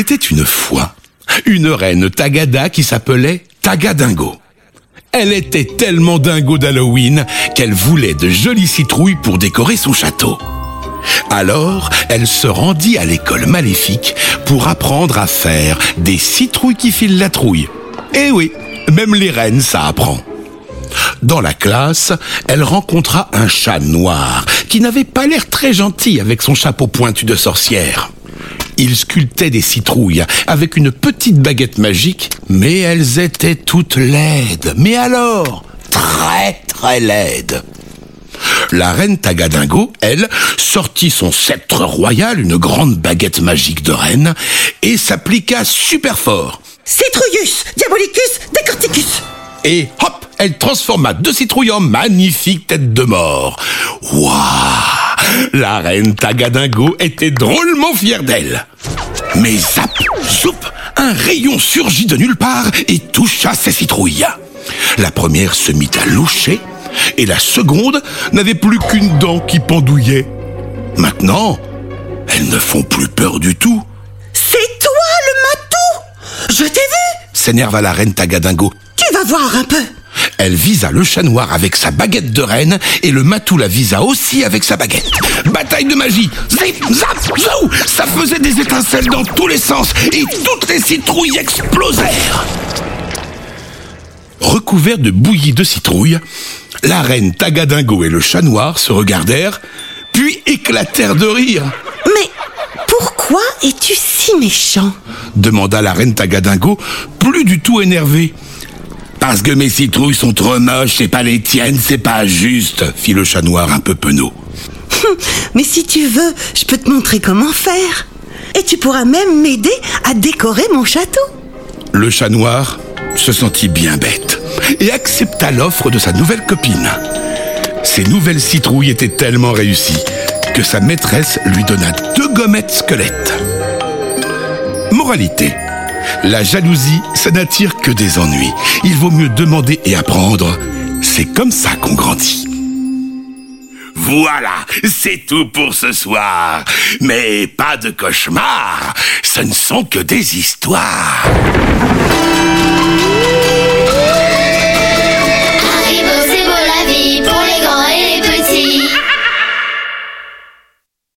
était une fois une reine Tagada qui s'appelait Tagadingo. Elle était tellement dingo d'Halloween qu'elle voulait de jolies citrouilles pour décorer son château. Alors, elle se rendit à l'école maléfique pour apprendre à faire des citrouilles qui filent la trouille. Eh oui, même les reines, ça apprend. Dans la classe, elle rencontra un chat noir qui n'avait pas l'air très gentil avec son chapeau pointu de sorcière. Il sculptait des citrouilles avec une petite baguette magique, mais elles étaient toutes laides. Mais alors, très très laides. La reine Tagadingo, elle, sortit son sceptre royal, une grande baguette magique de reine, et s'appliqua super fort. Citrouillus, Diabolicus, Decorticus Et hop, elle transforma deux citrouilles en magnifiques têtes de mort. Waouh La reine Tagadingo était drôlement fière d'elle. Mais zap, zoup, un rayon surgit de nulle part et toucha ses citrouilles. La première se mit à loucher et la seconde n'avait plus qu'une dent qui pendouillait. Maintenant, elles ne font plus peur du tout. C'est toi le matou Je t'ai vu S'énerva la reine Tagadingo. Tu vas voir un peu Elle visa le chat noir avec sa baguette de reine et le matou la visa aussi avec sa baguette. Bataille de magie Zip, zap, zou Ça faisait des étincelles dans tous les sens et toutes les citrouilles explosèrent Recouverts de bouillie de citrouille, la reine Tagadingo et le chat noir se regardèrent, puis éclatèrent de rire. Mais pourquoi es-tu si méchant? demanda la reine Tagadingo, plus du tout énervée. Parce que mes citrouilles sont trop moches et pas les tiennes, c'est pas juste, fit le chat noir un peu penaud. Mais si tu veux, je peux te montrer comment faire. Et tu pourras même m'aider à décorer mon château. Le chat noir se sentit bien bête et accepta l'offre de sa nouvelle copine. Ses nouvelles citrouilles étaient tellement réussies que sa maîtresse lui donna deux gommettes squelettes. Moralité. La jalousie, ça n'attire que des ennuis. Il vaut mieux demander et apprendre. C'est comme ça qu'on grandit. Voilà, c'est tout pour ce soir. Mais pas de cauchemar, ce ne sont que des histoires.